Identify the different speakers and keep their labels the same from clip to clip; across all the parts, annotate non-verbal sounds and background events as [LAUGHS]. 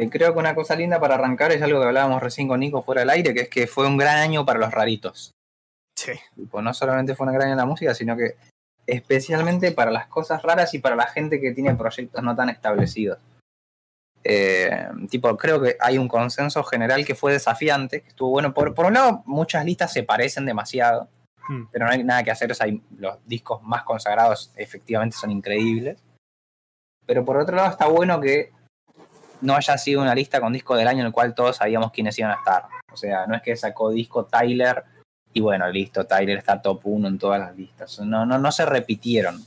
Speaker 1: Eh, creo que una cosa linda para arrancar es algo que hablábamos recién con Nico fuera del aire, que es que fue un gran año para los raritos.
Speaker 2: Sí.
Speaker 1: Tipo, no solamente fue una gran año en la música, sino que especialmente para las cosas raras y para la gente que tiene proyectos no tan establecidos. Eh, tipo, creo que hay un consenso general que fue desafiante, que estuvo bueno. Por, por un lado, muchas listas se parecen demasiado,
Speaker 2: Hmm.
Speaker 1: pero no hay nada que hacer. O sea, hay- los discos más consagrados efectivamente son increíbles. Pero por otro lado, está bueno que no haya sido una lista con disco del año en el cual todos sabíamos quiénes iban a estar. O sea, no es que sacó disco Tyler y bueno, listo, Tyler está top 1 en todas las listas. No, no, no se repitieron.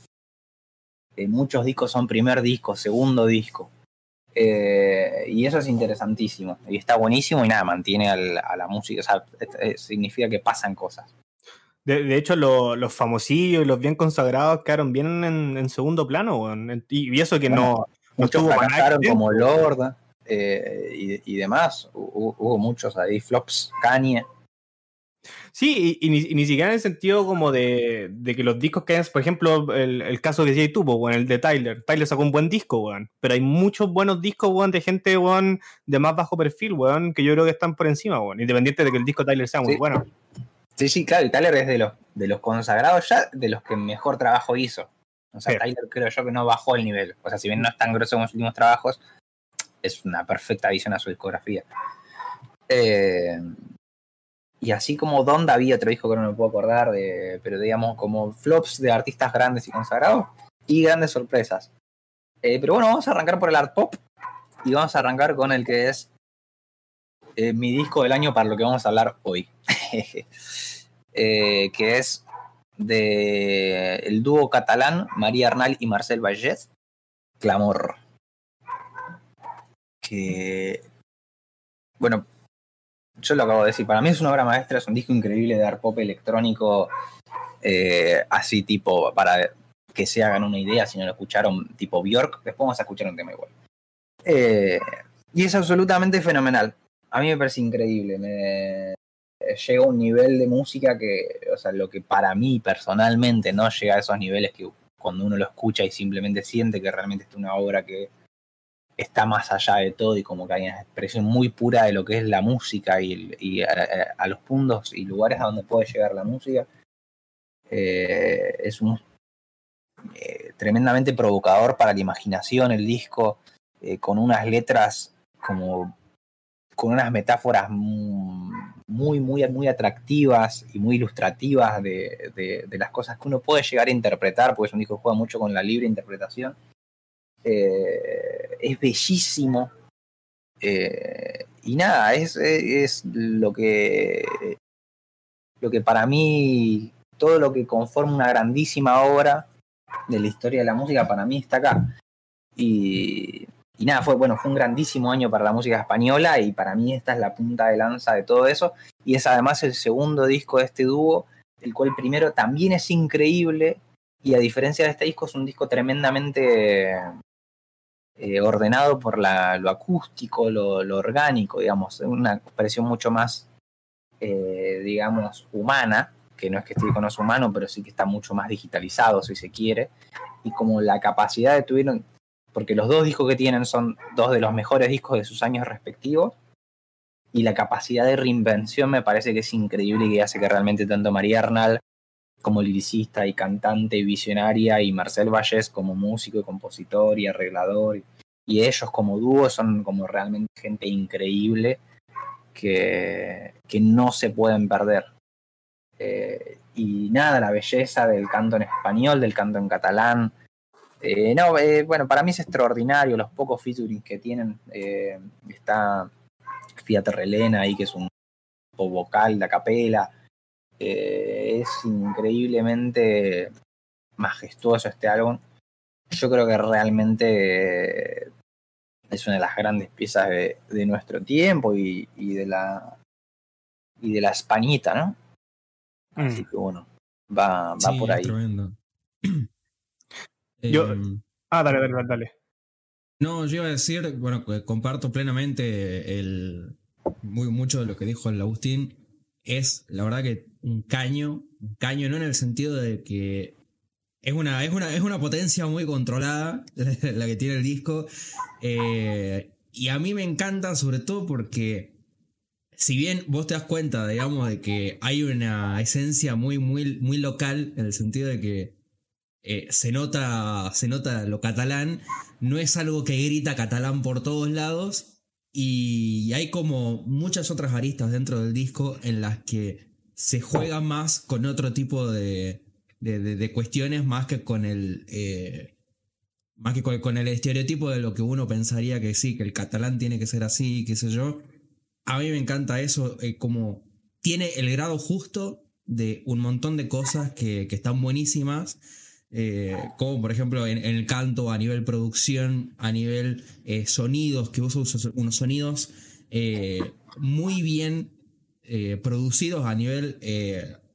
Speaker 1: Eh, muchos discos son primer disco, segundo disco. Eh, y eso es interesantísimo. Y está buenísimo y nada, mantiene al- a la música. O sea, eh, significa que pasan cosas.
Speaker 2: De, de hecho, lo- los famosillos y los bien consagrados quedaron bien en, en segundo plano, Y, y eso que no
Speaker 1: Muchos fracasaron como Lord eh, y, y demás. Hubo, hubo muchos ahí, flops, Kanye.
Speaker 2: Sí, y, y ni, y ni siquiera en el sentido como de, de que los discos que hay, por ejemplo, el, el caso que pues, weón, el de Tyler. Tyler sacó un buen disco, weón. Pero hay muchos buenos discos, weón, de gente, weón, de más bajo perfil, weón, que yo creo que están por encima, weón. Independiente de que el disco de Tyler sea muy
Speaker 1: Sí.
Speaker 2: bueno.
Speaker 1: Sí, sí, claro, y Tyler es de los, de los consagrados ya, de los que mejor trabajo hizo. O sea,
Speaker 2: Sí.
Speaker 1: Tyler creo yo que no bajó el nivel. O sea, si bien no es tan grosso como sus últimos trabajos, es una perfecta visión a su discografía. Eh, y así como Donda había otro disco que no me puedo acordar, de, pero digamos como flops de artistas grandes y consagrados y grandes sorpresas. Eh, pero bueno, vamos a arrancar por el art pop y vamos a arrancar con el que es eh, mi disco del año para lo que vamos a hablar hoy. [LAUGHS] Que es de el dúo catalán María Arnal y Marcel Vallès, Clamor. Que, bueno, yo lo acabo de decir, para mí es una obra maestra, es un disco increíble de art pop electrónico, eh, así tipo, para que se hagan una idea, si no lo escucharon, tipo Bjork, después vamos a escuchar un tema igual. Eh, y es absolutamente fenomenal. A mí me parece increíble. Me llega a un nivel de música que, o sea, lo que para mí personalmente no llega a esos niveles que cuando uno lo escucha y simplemente siente que realmente es una obra que está más allá de todo y como que hay una expresión muy pura de lo que es la música y, y a, a, los puntos y lugares a donde puede llegar la música. Eh, es un eh, tremendamente provocador para la imaginación el disco, eh, con unas letras como con unas metáforas muy, muy, muy atractivas y muy ilustrativas de, las cosas que uno puede llegar a interpretar, porque es un disco que juega mucho con la libre interpretación. Eh, es bellísimo. Eh, y nada, es, es lo que lo que para mí, todo lo que conforma una grandísima obra de la historia de la música, para mí está acá. Y, y nada, fue, bueno, fue un grandísimo año para la música española y para mí esta es la punta de lanza de todo eso. Y es además el segundo disco de este dúo, el cual primero también es increíble y a diferencia de este disco es un disco tremendamente eh, ordenado por la, lo acústico, lo, orgánico, digamos, una expresión mucho más, eh, digamos, humana, que no es que este disco no es humano, pero sí que está mucho más digitalizado, si se quiere, y como la capacidad de tuvieron, porque los dos discos que tienen son dos de los mejores discos de sus años respectivos, y la capacidad de reinvención me parece que es increíble y que hace que realmente tanto María Arnal como liricista y cantante y visionaria y Marcel Vallés como músico y compositor y arreglador y, y ellos como dúo son como realmente gente increíble que, que no se pueden perder. Eh, y nada, la belleza del canto en español, del canto en catalán, eh, no, eh, bueno, para mí es extraordinario los pocos featuring que tienen. Eh, está Fiat Relena ahí, que es un vocal de capela. Eh, es increíblemente majestuoso este álbum. Yo creo que realmente es una de las grandes piezas de, de nuestro tiempo y, y, de la y de la Españita, ¿no? Mm. Así que bueno, va, va
Speaker 3: sí,
Speaker 1: por ahí.
Speaker 3: Tremendo. [CLEARS THROAT]
Speaker 2: Yo,
Speaker 3: Eh,
Speaker 2: ah, dale, dale, dale.
Speaker 3: No, yo iba a decir, bueno, que comparto plenamente el, muy, mucho de lo que dijo el Agustín. Es, la verdad, que un caño, un caño, no en el sentido de que es una, es una, es una potencia muy controlada [LAUGHS] la que tiene el disco. Eh, y a mí me encanta sobre todo porque si bien vos te das cuenta, digamos, de que hay una esencia muy, muy, muy local, en el sentido de que eh, se, nota, se nota lo catalán, no es algo que grita catalán por todos lados, y hay como muchas otras aristas dentro del disco en las que se juega más con otro tipo de, de, cuestiones más que con el... Eh, más que con, el estereotipo de lo que uno pensaría que sí, que el catalán tiene que ser así, qué sé yo. A mí me encanta eso, eh, como tiene el grado justo de un montón de cosas que, están buenísimas, eh, como por ejemplo en, el canto, a nivel producción, a nivel eh, sonidos, que usa unos sonidos muy bien producidos a nivel,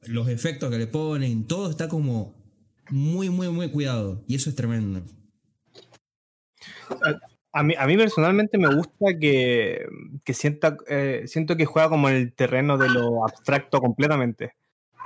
Speaker 3: los efectos que le ponen, todo está como muy, muy, muy cuidado, y eso es tremendo.
Speaker 2: A mí, a mí personalmente me gusta que, que sienta, eh, siento que juega como en el terreno de lo abstracto completamente.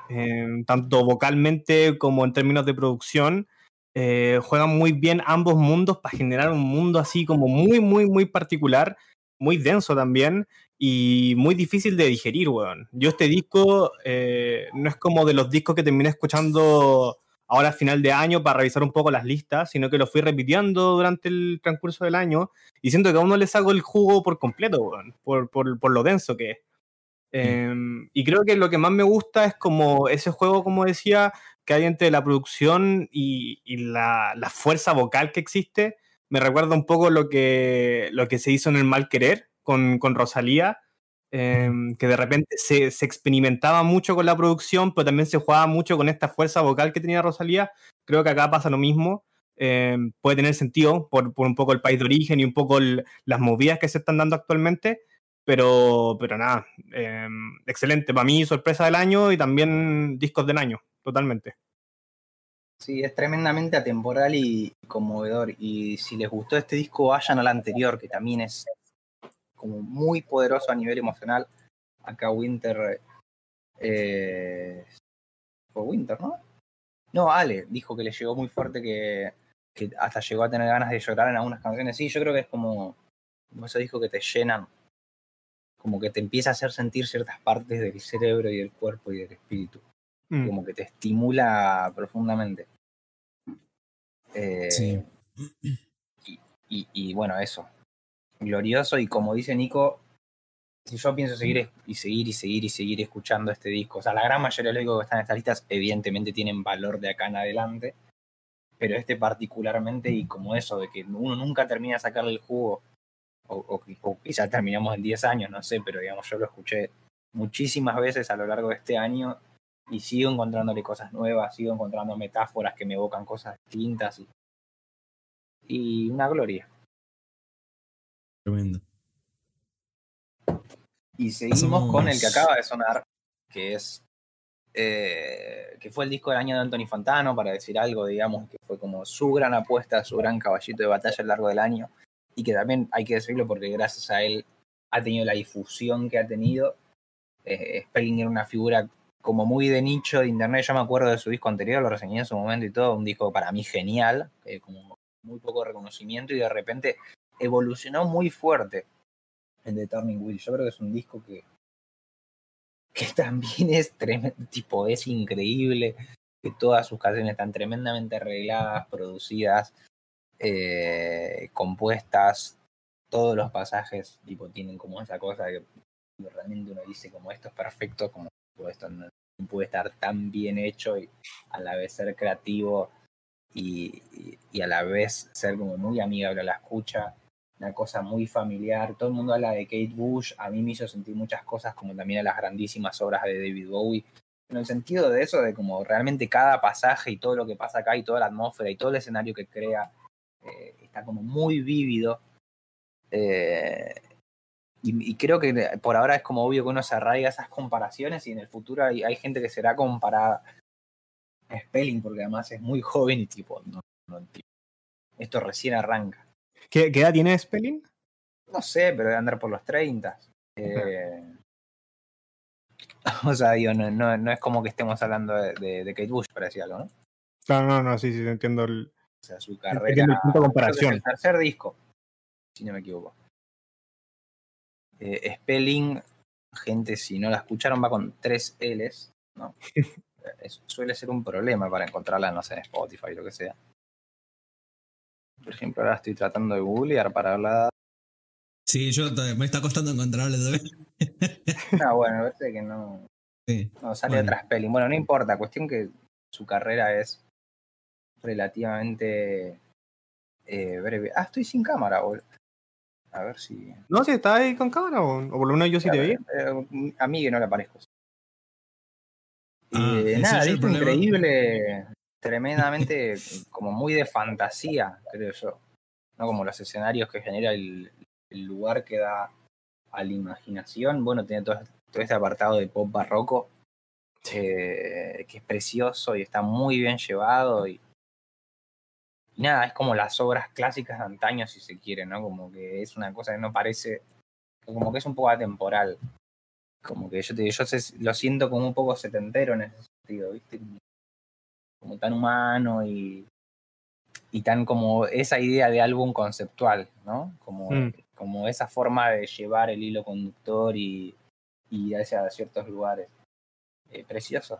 Speaker 2: Em, tanto vocalmente como en términos de producción. Eh, juegan muy bien ambos mundos para generar un mundo así como muy, muy, muy particular, muy denso también y muy difícil de digerir, weón. Yo este disco eh, no es como de los discos que terminé escuchando ahora a final de año para revisar un poco las listas, sino que lo fui repitiendo durante el transcurso del año y siento que a uno le saco el jugo por completo, por, por, lo denso que es. Em, y creo que lo que más me gusta es como ese juego, como decía, que hay entre la producción y, la, la, fuerza vocal que existe. Me recuerda un poco lo que, lo que se hizo en el Mal Querer con, con Rosalía, Em, que de repente se, experimentaba mucho con la producción, pero también se jugaba mucho con esta fuerza vocal que tenía Rosalía. Creo que acá pasa lo mismo. Em, puede tener sentido por, un poco el país de origen y un poco las movidas que se están dando actualmente, pero, pero nada, em, excelente. Para mí, sorpresa del año y también discos del año, totalmente.
Speaker 1: Sí, es tremendamente atemporal y conmovedor. Y si les gustó este disco, vayan al anterior, que también es como muy poderoso a nivel emocional. Acá Winter. Eh, fue Winter, ¿no? No, Ale dijo que le llegó muy fuerte que, hasta llegó a tener ganas de llorar en algunas canciones. Sí, yo creo que es como, como esos discos que te llenan, como que te empieza a hacer sentir ciertas partes del cerebro y del cuerpo y del espíritu. Mm. Como que te estimula profundamente. Eh, sí. y, bueno, eso glorioso y como dice Nico, si yo pienso seguir y seguir y seguir y seguir escuchando este disco, o sea, la gran mayoría de los discos que están en estas listas evidentemente tienen valor de acá en adelante, pero este particularmente y como eso de que uno nunca termina de sacarle el jugo, o, o, quizás terminamos en 10 años, no sé, pero digamos, yo lo escuché muchísimas veces a lo largo de este año y sigo encontrándole cosas nuevas, sigo encontrando metáforas que me evocan cosas distintas y, y una gloria.
Speaker 3: Tremendo.
Speaker 1: Y seguimos con el que acaba de sonar, que es. Eh, que fue el disco del año de Anthony Fontano, para decir algo, digamos, que fue como su gran apuesta, su gran caballito de batalla a lo largo del año. Y que también hay que decirlo porque gracias a él ha tenido la difusión que ha tenido. Eh, Spelling era una figura como muy de nicho de internet. Yo me acuerdo de su disco anterior, lo reseñé en su momento y todo. Un disco para mí genial, eh, como muy poco reconocimiento y de repente evolucionó muy fuerte en The Turning Wheel. Yo creo que es un disco que, que también es tremendo, tipo, es increíble, que todas sus canciones están tremendamente arregladas, producidas, eh, compuestas, todos los pasajes, tipo, tienen como esa cosa que realmente uno dice como esto es perfecto, como esto no puede estar tan bien hecho y a la vez ser creativo y, y a la vez ser como muy amigable a la escucha una cosa muy familiar. Todo el mundo habla de Kate Bush, a mí me hizo sentir muchas cosas, como también a las grandísimas obras de David Bowie. En el sentido de eso, de como realmente cada pasaje y todo lo que pasa acá y toda la atmósfera y todo el escenario que crea eh, está como muy vívido. Eh, y, creo que por ahora es como obvio que uno se arraiga esas comparaciones y en el futuro hay, hay gente que será comparada a Spelling porque además es muy joven y tipo, no, no, esto recién arranca.
Speaker 2: ¿Qué, edad tiene Spelling?
Speaker 1: No sé, pero debe andar por los 30. Eh, [LAUGHS] o sea, digo, no, no, es como que estemos hablando de, de, Kate Bush, para decir algo, ¿no?
Speaker 2: No, no, no, sí, sí, entiendo el.
Speaker 1: O sea, su carrera. El
Speaker 2: punto de comparación.
Speaker 1: el tercer disco, si no me equivoco. Eh, spelling, gente, si no la escucharon, va con tres L's, ¿no? [LAUGHS] Eso suele ser un problema para encontrarla, no sé, en Spotify, lo que sea. Por ejemplo, ahora estoy tratando de googlear para hablar.
Speaker 3: Sí, yo me está costando encontrarle también. [LAUGHS]
Speaker 1: Ah, bueno, parece que no,
Speaker 3: Sí.
Speaker 1: no sale
Speaker 3: Bueno.
Speaker 1: otra spelling. Bueno, no importa, cuestión que su carrera es relativamente eh, breve. Ah, estoy sin cámara, boludo. A ver si.
Speaker 2: No, si estás ahí con cámara, o, o por lo menos yo sí te vi.
Speaker 1: Eh, a mí que no le aparezco.
Speaker 3: Ah,
Speaker 1: Eh,
Speaker 3: ¿ese
Speaker 1: nada,
Speaker 3: es
Speaker 1: increíble, tremendamente [LAUGHS] como muy de fantasía, creo yo. No como los escenarios que genera el, el lugar que da a la imaginación. Bueno, tiene todo, todo este apartado de pop barroco, eh, que es precioso y está muy bien llevado. Y nada, es como las obras clásicas de antaño, si se quiere, ¿no? Como que es una cosa que no parece, como que es un poco atemporal como que yo te yo sé- lo siento como un poco setentero en ese sentido, ¿viste? Como, como tan humano y, y tan como esa idea de álbum conceptual, ¿no? Como,
Speaker 2: Mm.
Speaker 1: como esa forma de llevar el hilo conductor y, y hacia ciertos lugares. Eh, precioso,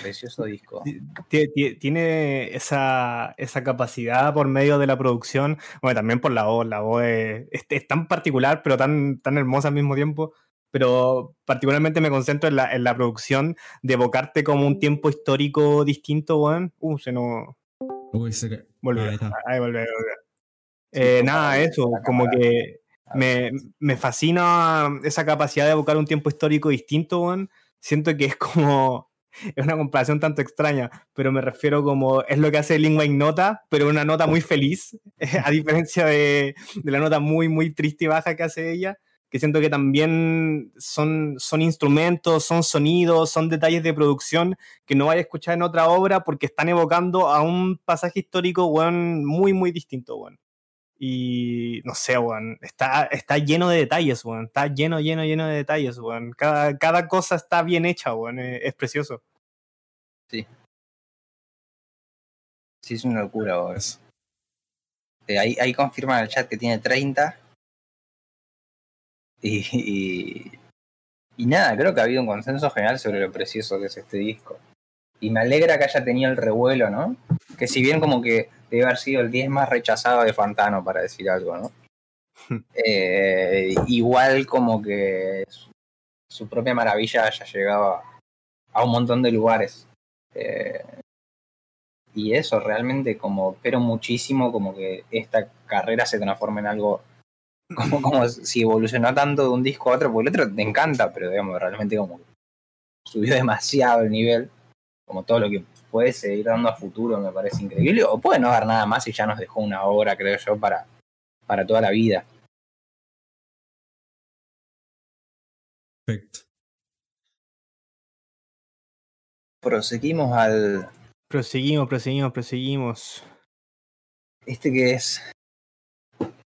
Speaker 1: precioso disco.
Speaker 2: Tie- tie- Tiene esa, esa capacidad por medio de la producción, bueno, también por la voz, la voz es, es- es tan particular, pero tan, tan hermosa al mismo tiempo, pero particularmente me concentro en la, en la producción de evocarte como un tiempo histórico distinto, weón. Uh, se nos
Speaker 3: Uy, se
Speaker 2: volvió.
Speaker 3: Ahí está.
Speaker 2: Ahí volvió.
Speaker 1: Sí,
Speaker 2: Eh, nada, eso, como
Speaker 1: cámara.
Speaker 2: que me, me fascina esa capacidad de evocar un tiempo histórico distinto, weón. Siento que es como. [LAUGHS] Es una comparación tanto extraña, pero me refiero como. Es lo que hace Lingua Ignota, pero una nota muy feliz, [LAUGHS] a diferencia de, de la nota muy, muy triste y baja que hace ella. Que siento que también son, son instrumentos, son sonidos, son detalles de producción que no vaya a escuchar en otra obra porque están evocando a un pasaje histórico, weón, muy, muy distinto, weón. Y no sé, weón, está, está lleno de detalles, weón. Está lleno, lleno, lleno de detalles, weón. Cada, cada cosa está bien hecha, weón. Es, es precioso.
Speaker 1: Sí, es una locura, boludo. Eh, ahí, ahí confirma en el chat que tiene 30. Y, y, y nada, creo que ha habido un consenso general sobre lo precioso que es este disco. Y me alegra que haya tenido el revuelo, ¿no? Que si bien como que debe haber sido el 10 más rechazado de Fantano, para decir algo, ¿no? [LAUGHS] Eh, igual como que su, su propia maravilla haya llegado a, un montón de lugares. Eh, y eso realmente como espero muchísimo como que esta carrera se transforme en algo como, [LAUGHS] como si evolucionó tanto de un disco a otro, porque el otro te encanta, pero digamos, realmente como subió demasiado el nivel, como todo lo que puede seguir dando a futuro me parece increíble, o puede no dar nada más y ya nos dejó una obra, creo yo, para, para toda la vida.
Speaker 3: Perfecto.
Speaker 1: Proseguimos al,
Speaker 2: Proseguimos, proseguimos, proseguimos.
Speaker 1: este que es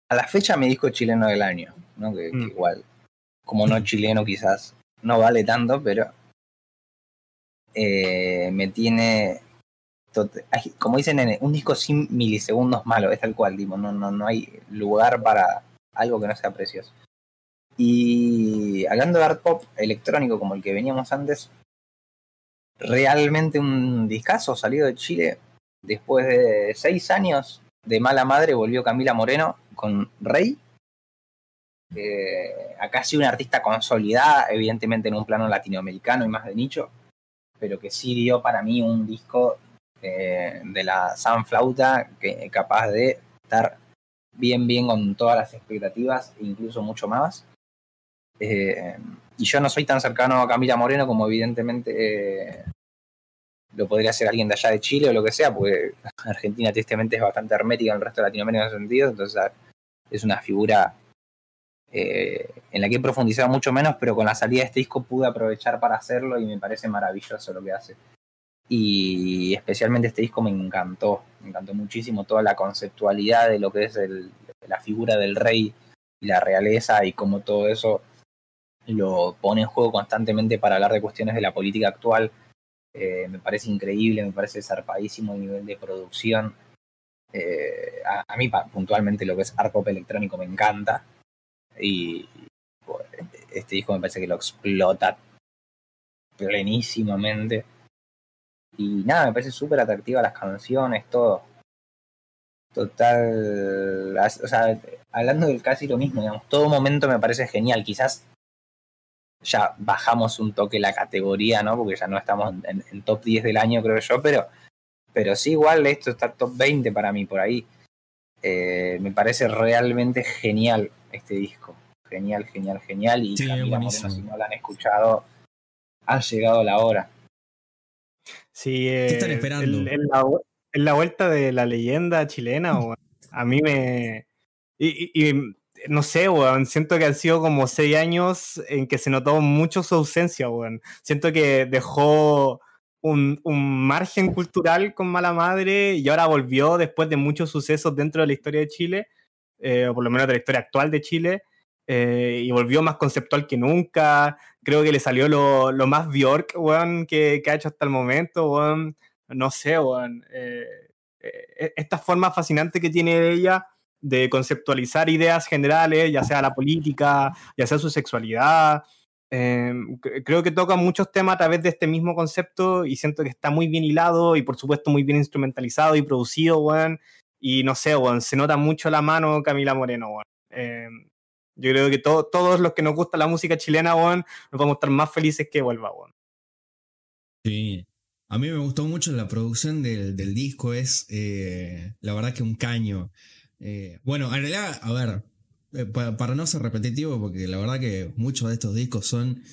Speaker 1: a la fecha mi disco chileno del año, ¿no? Que, que
Speaker 2: Mm.
Speaker 1: igual, como no chileno quizás no vale tanto, pero eh, me tiene, como dicen, un disco sin milisegundos malo, es tal cual, tipo, no, no, no hay lugar para algo que no sea precioso. Y hablando de art pop electrónico como el que veníamos antes, realmente un discazo salido de Chile después de seis años de mala madre volvió Camila Moreno con Rey. Eh, acá sí una artista consolidada, evidentemente en un plano latinoamericano y más de nicho, pero que sí dio para mí un disco eh, de la San Flauta que capaz de estar bien, bien con todas las expectativas, e incluso mucho más. Eh, y yo no soy tan cercano a Camila Moreno como evidentemente eh, lo podría hacer alguien de allá de Chile o lo que sea, porque [LAUGHS] Argentina tristemente es bastante hermética en el resto de Latinoamérica en ese sentido, entonces es una figura en la que he profundizado mucho menos, pero con la salida de este disco pude aprovechar para hacerlo y me parece maravilloso lo que hace. Y especialmente este disco me encantó, me encantó muchísimo toda la conceptualidad de lo que es la figura del rey y la realeza y cómo todo eso lo pone en juego constantemente para hablar de cuestiones de la política actual. Eh, me parece increíble, me parece zarpadísimo el nivel de producción. Eh, a, mí puntualmente lo que es art pop electrónico me encanta. Y este disco me parece que lo explota plenísimamente. Y nada, me parece súper atractiva las canciones, todo. Total. O sea, hablando del casi lo mismo, digamos, todo momento me parece genial. Quizás ya bajamos un toque la categoría, ¿no? Porque ya no estamos en, top 10 del año, creo yo, pero, pero sí, igual esto está top 20 para mí por ahí. Eh, me parece realmente genial este disco. Genial, genial, genial. Y
Speaker 3: Sí,
Speaker 1: Camila
Speaker 3: buenísimo.
Speaker 1: Moreno, si no la han escuchado, ha llegado la hora.
Speaker 2: Sí, eh,
Speaker 3: están esperando?
Speaker 2: el- En la, vu- en la vuelta de la leyenda chilena, weón, a mí me. Y, y- y, no sé, weón, siento que han sido como seis años en que se notó mucho su ausencia, weón. Siento que dejó un, un margen cultural con mala madre y ahora volvió después de muchos sucesos dentro de la historia de Chile, eh, o por lo menos de la historia actual de Chile. Eh, y volvió más conceptual que nunca. Creo que le salió lo, lo más Bjork, weón, que, que ha hecho hasta el momento, weón. No sé, weón. eh, eh, esta forma fascinante que tiene ella de conceptualizar ideas generales, ya sea la política, ya sea su sexualidad. eh, cre- creo que toca muchos temas a través de este mismo concepto y siento que está muy bien hilado y por supuesto muy bien instrumentalizado y producido, weón. Y no sé, weón, se nota mucho la mano Camila Moreno, weón. Eh, yo creo que to- todos los que nos gusta la música chilena, weón, nos vamos a estar más felices que vuelva, weón.
Speaker 3: Sí. A mí me gustó mucho la producción del, del disco, es eh, la verdad que un caño. Eh, bueno, en realidad, a ver, eh, pa- para no ser repetitivo, porque la verdad que muchos de estos discos son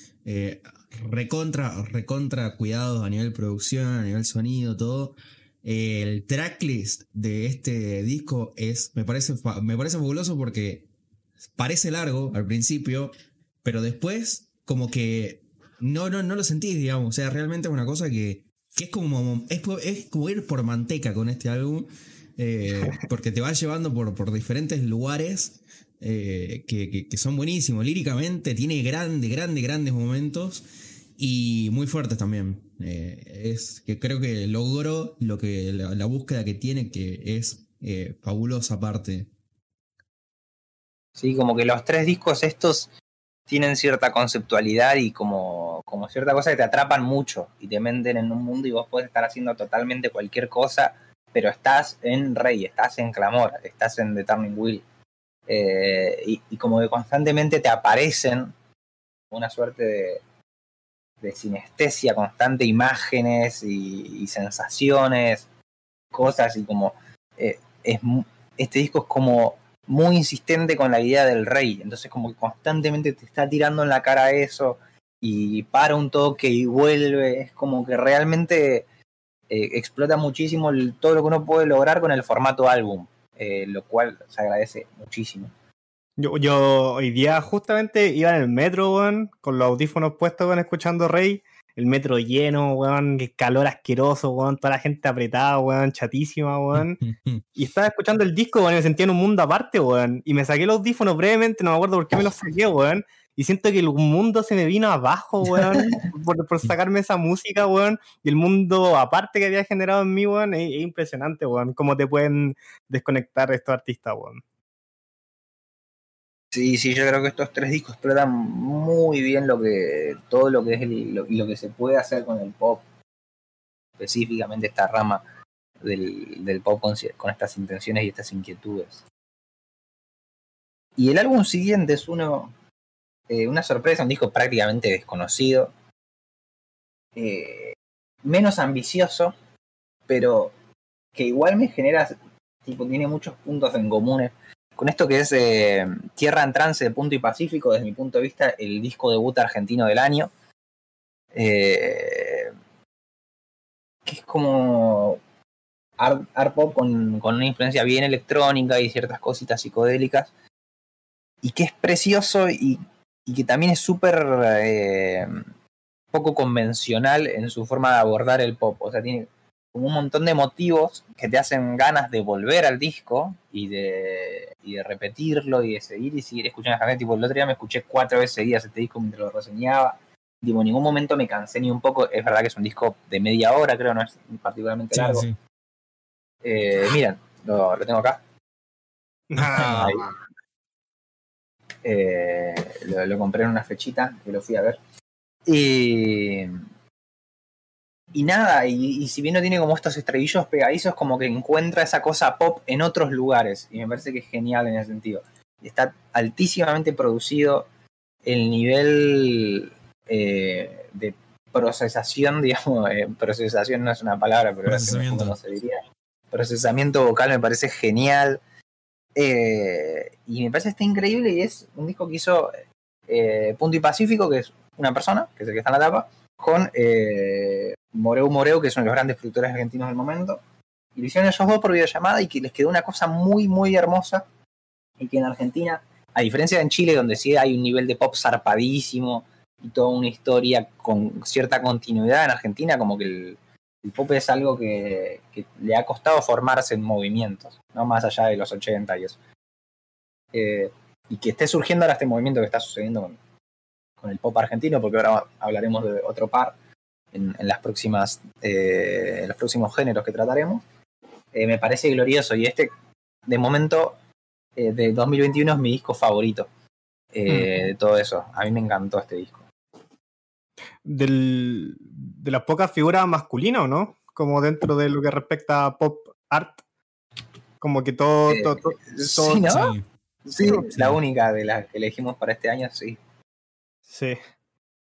Speaker 3: recontra, recontra cuidados a nivel producción, a nivel sonido, todo. El tracklist de este disco es, me parece, me parece fabuloso porque parece largo al principio, pero después como que no, no, no lo sentís, digamos. O sea, realmente es una cosa que, que es como es, es como ir por manteca con este álbum. eh, [LAUGHS] porque te va llevando por, por diferentes lugares eh, que, que- que son buenísimos. Líricamente tiene grandes, grandes, grandes momentos y muy fuertes también. Eh, es que creo que logró lo que la, la búsqueda que tiene, que es fabulosa parte.
Speaker 1: Sí, como que los tres discos estos tienen cierta conceptualidad y como, como cierta cosa que te atrapan mucho y te meten en un mundo y vos puedes estar haciendo totalmente cualquier cosa, pero estás en Rey, estás en Clamor, estás en The Turning Wheel. Eh, y, como que constantemente te aparecen una suerte de, de sinestesia constante, imágenes y, y sensaciones, cosas y como eh, es, este disco es como muy insistente con la idea del rey, entonces como que constantemente te está tirando en la cara eso y para un toque y vuelve, es como que realmente eh, explota muchísimo todo lo que uno puede lograr con el formato álbum, eh, lo cual se agradece muchísimo.
Speaker 2: Yo, yo hoy día justamente iba en el metro, con los audífonos puestos, escuchando Rey. El metro lleno, weón, el calor asqueroso, weón, toda la gente apretada, weón, chatísima, weón. [LAUGHS] Y estaba escuchando el disco, weón, y me sentía en un mundo aparte, weón. Y me saqué los audífonos brevemente, no me acuerdo por qué me los saqué, weón. Y siento que el mundo se me vino abajo, weón, [LAUGHS] por, por sacarme esa música, weón. Y el mundo aparte que había generado en mí, weón, es, es impresionante, weón. Cómo te pueden desconectar estos artistas, weón.
Speaker 1: Sí, sí, yo creo que estos tres discos explotan muy bien lo que todo lo que es el- lo, lo que se puede hacer con el pop, específicamente esta rama del, del pop con, con estas intenciones y estas inquietudes. Y el álbum siguiente es uno eh, una sorpresa, un disco prácticamente desconocido, eh, menos ambicioso, pero que igual me genera, tipo, tiene muchos puntos en comunes con esto que es eh, Tierra en Trance de Punto y Pacífico, desde mi punto de vista, el disco debut argentino del año. Eh, que es como art, pop con, una influencia bien electrónica y ciertas cositas psicodélicas. Y que es precioso y, y que también es súper eh, poco convencional en su forma de abordar el pop. O sea, tiene como un montón de motivos que te hacen ganas de volver al disco y de, y de repetirlo y de seguir y seguir escuchando a la gente. Tipo, el otro día me escuché cuatro veces seguidas este disco mientras lo reseñaba. Tipo, en ningún momento me cansé ni un poco. Es verdad que es un disco de media hora, creo, no es particularmente
Speaker 3: Sí,
Speaker 1: largo.
Speaker 3: sí.
Speaker 1: Eh, miren, lo, lo tengo acá. [LAUGHS] Eh, lo, lo compré en una fechita que lo fui a ver. Y, y nada, y, y si bien no tiene como estos estribillos pegadizos, como que encuentra esa cosa pop en otros lugares. Y me parece que es genial en ese sentido. Está altísimamente producido. El nivel eh, de procesación, [LAUGHS] digamos, eh, procesación no es una palabra, pero no
Speaker 3: Procesamiento.
Speaker 1: cómo se diría. Procesamiento vocal me parece genial. Eh, y me parece que está increíble y es un disco que hizo Punto y Pacífico, que es una persona, que es el que está en la tapa, con eh, Moreu Moreu, que de los grandes productores argentinos del momento. Y lo hicieron ellos dos por videollamada y que les quedó una cosa muy, muy hermosa. Y que en Argentina, a diferencia de en Chile, donde sí hay un nivel de pop zarpadísimo y toda una historia con cierta continuidad, en Argentina como que el, el pop es algo que, que le ha costado formarse en movimientos, no más allá de los 80 y eso. Eh, y que esté surgiendo ahora este movimiento que está sucediendo con, con el pop argentino, porque ahora hablaremos de otro par en, en las próximas, eh, en los próximos géneros que trataremos, eh, me parece glorioso. Y este, de momento, eh, de 2021 es mi disco favorito eh, de todo eso. A mí me encantó este disco.
Speaker 2: Del, de las pocas figuras masculinas, ¿o no? Como dentro de lo que respecta a pop art. Como que todo.
Speaker 1: Eh,
Speaker 2: todo- todo-
Speaker 1: sí, ¿no?
Speaker 3: Sí.
Speaker 1: Sí,
Speaker 3: Sí.
Speaker 1: la única de las que elegimos para este año, sí.
Speaker 2: Sí.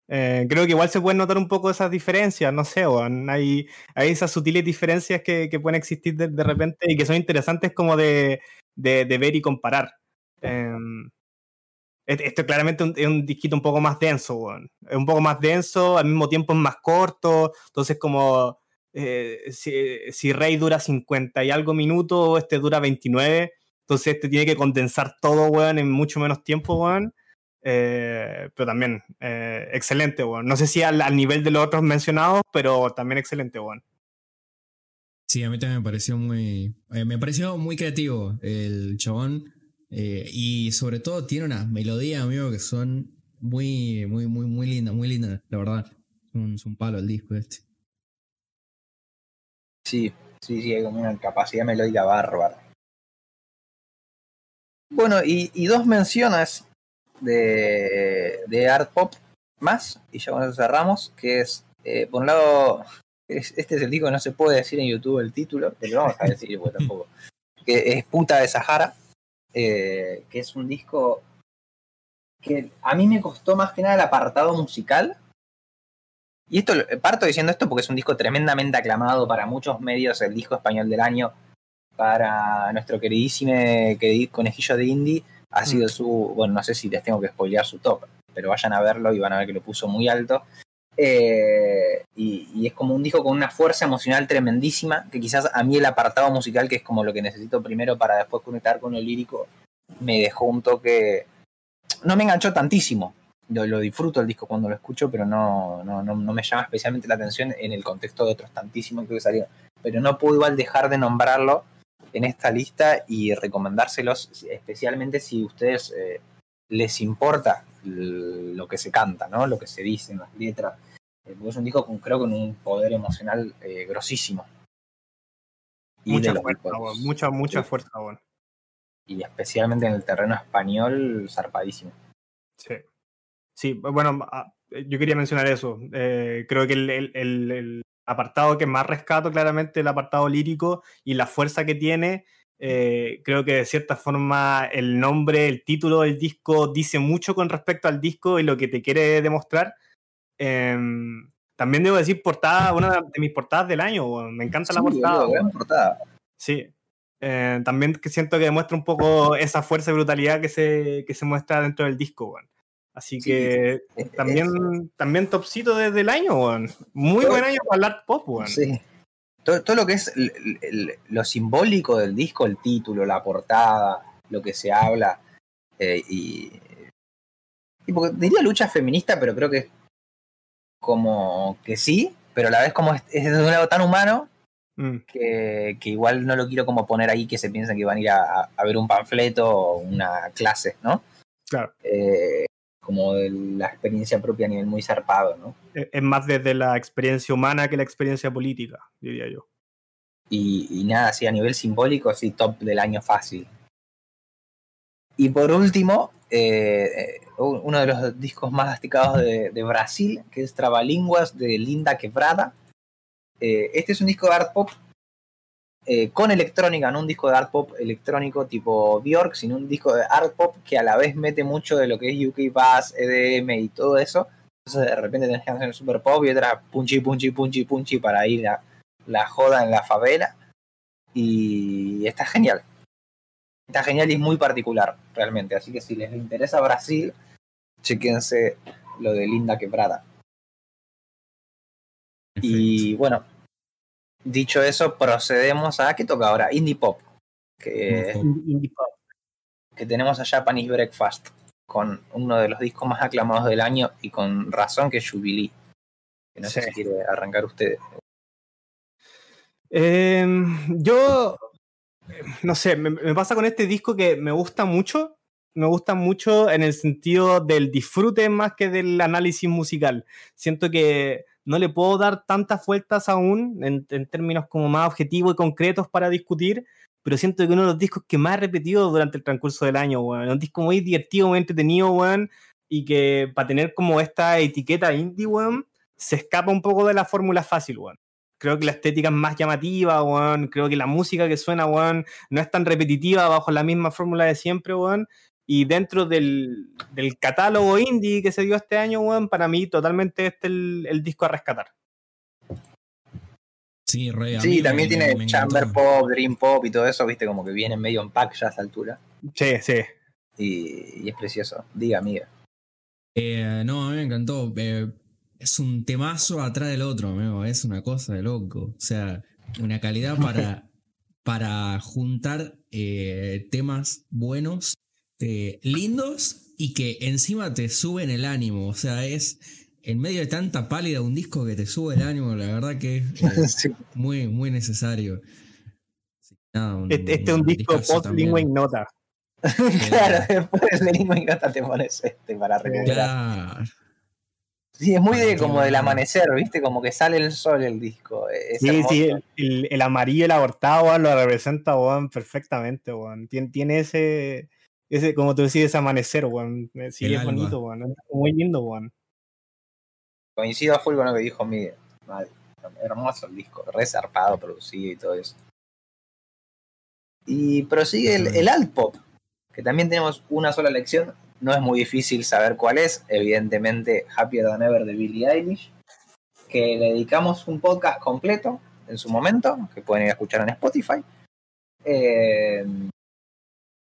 Speaker 2: Eh, creo que igual se pueden notar un poco esas diferencias, no sé, weón. hay, hay esas sutiles diferencias que, que pueden existir de, de repente y que son interesantes como de, de- de ver y comparar. Et- esto claramente un- es un disquito un poco más denso, weón. Es un poco más denso, al mismo tiempo es más corto, entonces como eh, si, si Rey dura 50 y algo minutos, este dura 29, entonces este tiene que condensar todo, weón, en mucho menos tiempo, weón. Eh, pero también eh, excelente, weón. No sé si al, al nivel de los otros mencionados, pero también excelente, weón.
Speaker 3: Sí, a mí también me pareció muy. eh, me pareció muy creativo el chabón. eh, y sobre todo tiene unas melodías, amigo, que son muy, muy, muy, muy lindas, muy lindas, la verdad. Es un, es un palo el disco este.
Speaker 1: Sí, sí, sí, hay como una capacidad melódica bárbara. Bueno, y, y dos menciones de, de art pop más, y ya con eso cerramos, que es, eh, por un lado, es- este es el disco que no se puede decir en YouTube el título, pero vamos a decir porque tampoco, que es Puta de Sahara, eh, que es un disco que a mí me costó más que nada el apartado musical, y esto parto diciendo esto porque es un disco tremendamente aclamado para muchos medios, el disco español del año, para nuestro queridísimo conejillo de indie, ha sido su, bueno, no sé si les tengo que spoilear su top, pero vayan a verlo y van a ver que lo puso muy alto. Eh, y, y es como un disco con una fuerza emocional tremendísima, que quizás a mí el apartado musical, que es como lo que necesito primero para después conectar con lo lírico, me dejó un toque... No me enganchó tantísimo, lo, lo disfruto el disco cuando lo escucho, pero no, no, no, no me llama especialmente la atención en el contexto de otros tantísimos que salieron. Pero no puedo igual dejar de nombrarlo en esta lista y recomendárselos, especialmente si a ustedes eh, les importa lo que se canta, ¿no? lo que se dice en las letras. Eh, porque es un disco con, creo con un poder emocional eh, grosísimo. Y
Speaker 2: Mucha fuerza,
Speaker 1: discos-.
Speaker 2: Mucha, mucha
Speaker 1: Sí.
Speaker 2: fuerza, weón.
Speaker 1: Y especialmente en el terreno español, zarpadísimo.
Speaker 2: Sí. Sí, bueno, ah, yo quería mencionar eso. Eh, creo que el, el- el- el apartado que más rescato claramente el apartado lírico y la fuerza que tiene. eh, creo que de cierta forma el nombre, el título del disco dice mucho con respecto al disco y lo que te quiere demostrar. Em, también debo decir portada, una de mis portadas del año. Me encanta la
Speaker 1: Sí,
Speaker 2: portada.
Speaker 1: boludo,
Speaker 2: weón.
Speaker 1: gran portada.
Speaker 2: Sí. Eh, también que siento que demuestra un poco esa fuerza y brutalidad que se, que se muestra dentro del disco. Así
Speaker 1: Sí,
Speaker 2: que
Speaker 1: Es-
Speaker 2: también, también topcito desde el año, weón. Muy
Speaker 1: Todo-
Speaker 2: buen año para el art pop, weón.
Speaker 1: Sí. Todo, todo lo que es el- el- lo simbólico del disco, el título, la portada, lo que se habla, eh, y, y porque diría lucha feminista, pero creo que es como que sí, pero a la vez como es, es de un lado tan humano
Speaker 2: Mm,
Speaker 1: que, que igual no lo quiero como poner ahí que se piensan que van a ir a, a ver un panfleto o una clase, ¿no?
Speaker 2: claro.
Speaker 1: Eh, como de la experiencia propia a nivel muy zarpado, ¿no?
Speaker 2: Es más desde la experiencia humana que la experiencia política, diría yo.
Speaker 1: Y, y nada, así a nivel simbólico, sí, top del año fácil. Y por último, eh, uno de los discos más destacados de, de, Brasil, que es Trabalinguas de Linda Quebrada. Eh, este es un disco de art pop eh, con electrónica, no un disco de art pop electrónico tipo Bjork, sino un disco de art pop que a la vez mete mucho de lo que es UK Bass, EDM y todo eso. Entonces de repente tenés que hacer super pop y otra punchy, punchy, punchy, punchy para ir a la joda en la favela. Y está genial. Está genial y es muy particular, realmente. Así que si les interesa Brasil, chequense lo de Linda Quebrada. Y bueno, dicho eso, procedemos a. ¿Qué toca ahora? Indie Pop. Que, Indie Pop. que tenemos a Japanese Breakfast, con uno de los discos más aclamados del año y con razón que es Jubilee. Que no sé si quiere arrancar usted.
Speaker 2: Eh, yo. No sé, me, me pasa con este disco que me gusta mucho, me gusta mucho en el sentido del disfrute más que del análisis musical. Siento que no le puedo dar tantas vueltas aún en, en, términos como más objetivos y concretos para discutir, pero siento que uno de los discos que más he repetido durante el transcurso del año, weón. Un disco muy divertido, muy entretenido, weón, y que para tener como esta etiqueta indie, weón, se escapa un poco de la fórmula fácil, weón. Creo que la estética es más llamativa, weón. Creo que la música que suena, weón, no es tan repetitiva bajo la misma fórmula de siempre, weón. Y dentro del, del, catálogo indie que se dio este año, weón, para mí totalmente este es el, el disco a rescatar.
Speaker 3: Sí, re,
Speaker 1: sí también me, tiene me Chamber encantó. Pop, Dream Pop y todo eso, viste, como que viene medio en pack ya a esta altura.
Speaker 2: Sí, sí.
Speaker 1: Y, y es precioso. Diga, amiga.
Speaker 3: Eh, no, a mí me encantó. Eh, es un temazo atrás del otro, amigo. Es una cosa de loco. O sea, una calidad para, [LAUGHS] para juntar eh, temas buenos eh, lindos y que encima te suben el ánimo. O sea, es en medio de tanta pálida un disco que te sube el ánimo, la verdad que es eh, [LAUGHS] sí. muy, muy necesario.
Speaker 2: Nada, un, este, este es un disco post lingua ignota. [LAUGHS]
Speaker 1: claro, después de lingua ignota te pones este para recuperar. Claro. Sí, es muy de como del amanecer, ¿viste? Como que sale el sol el disco. Es
Speaker 2: sí, hermoso. sí, el, el, amarillo, el abortado, lo representa, perfectamente, weón. Tiene, tiene ese, ese, como tú decís, ese amanecer, weón. Sí, el es bonito, weón. Muy lindo, weón.
Speaker 1: Coincido a full con lo que dijo Miguel. Hermoso el disco, resarpado, producido y todo eso. Y prosigue el, el alt pop, que también tenemos una sola lección. No es muy difícil saber cuál es. Evidentemente, Happier Than Ever de Billie Eilish. Que le dedicamos un podcast completo en su momento, que pueden ir a escuchar en Spotify. Eh,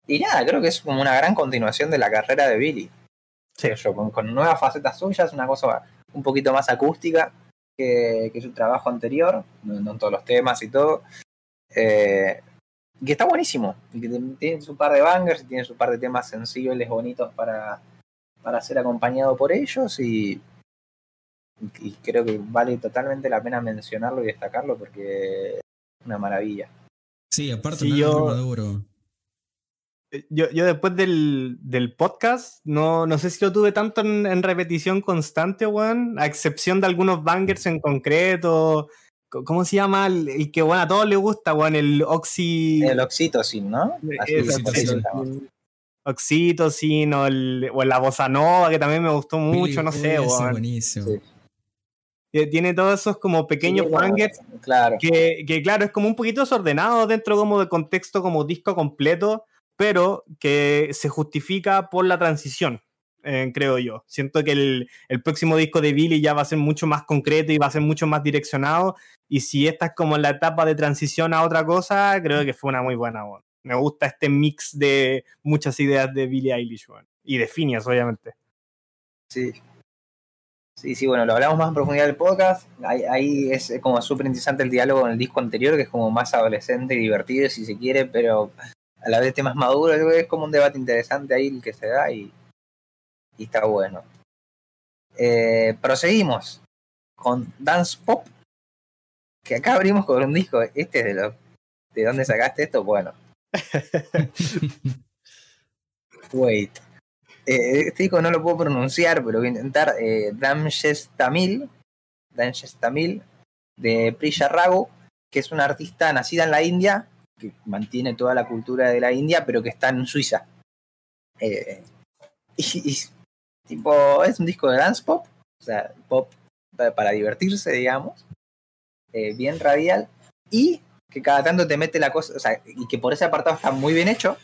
Speaker 1: y nada, creo que es como una gran continuación de la carrera de Billy. Sí. Yo, con, con, nuevas facetas suyas, una cosa un poquito más acústica que, que su trabajo anterior, no, no, en todos los temas y todo. Eh, que está buenísimo. Y que tiene su par de bangers, y tiene su par de temas sensibles, bonitos para, para ser acompañado por ellos. Y, y creo que vale totalmente la pena mencionarlo y destacarlo porque es una maravilla.
Speaker 3: Sí, aparte sí, yo... maduro
Speaker 2: yo, yo después del, del, podcast, no, no sé si lo tuve tanto en, en repetición constante, weón, a excepción de algunos bangers en concreto. ¿Cómo se llama? El, el que, bueno, a todos les gusta, weón, el Oxy...
Speaker 1: El Oxytocin, ¿no?
Speaker 2: Así Oxytocin. Oxytocin o, el, o la Bossa Nova, que también me gustó mucho, no sé, weón.
Speaker 3: buenísimo. Sí
Speaker 2: tiene todos esos como pequeños sí, bangers
Speaker 1: claro.
Speaker 2: Que, que, claro, es como un poquito desordenado dentro como de contexto como disco completo, pero que se justifica por la transición, eh, creo yo. Siento que el, próximo disco de Billy ya va a ser mucho más concreto y va a ser mucho más direccionado, y si esta es como la etapa de transición a otra cosa, creo que fue una muy buena. Bueno. Me gusta este mix de muchas ideas de Billie Eilish bueno. y de Phineas, obviamente.
Speaker 1: Sí, Sí, sí, bueno, lo hablamos más en profundidad del podcast. Ahí, ahí es como súper interesante el diálogo con el disco anterior, que es como más adolescente y divertido, si se quiere, pero a la vez temas maduros. Es como un debate interesante ahí el que se da y, y está bueno. Eh, proseguimos con Dance Pop, que acá abrimos con un disco. Este es de los. ¿De dónde sacaste esto? Bueno. [LAUGHS] Wait. Eh, este disco no lo puedo pronunciar, pero voy a intentar. Eh, Damshes Tamil, Damshes Tamil, de Priya Rago, que es una artista nacida en la India, que mantiene toda la cultura de la India, pero que está en Suiza. Eh, Y, tipo, es un disco de dance pop, o sea, pop para divertirse, digamos, eh, bien radial, y que cada tanto te mete la cosa, o sea, y que por ese apartado está muy bien hecho,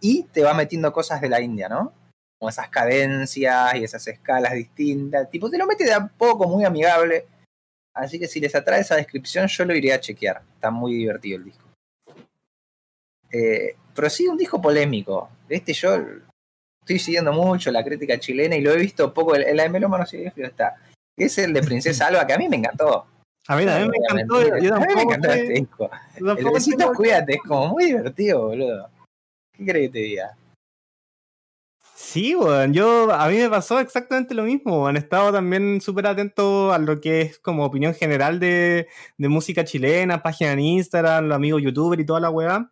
Speaker 1: y te va metiendo cosas de la India, ¿no? Como esas cadencias y esas escalas distintas, tipo, te lo mete de a poco, muy amigable. Así que si les atrae esa descripción, yo lo iría a chequear. Está muy divertido el disco. Eh, pero sí, un disco polémico. Este yo estoy siguiendo mucho la crítica chilena y lo he visto poco. El, la de Melómano sí está. Es el de Princesa Alba, que a mí me encantó.
Speaker 2: A mí también me encantó.
Speaker 1: a mí me encantó este disco. El besito cuídate, es como muy divertido, boludo. ¿Qué crees que te diga?
Speaker 2: Sí, weón. Yo, a mí me pasó exactamente lo mismo. Han estado también súper atento a lo que es como opinión general de, de música chilena, página en Instagram, los amigos youtubers y toda la weá.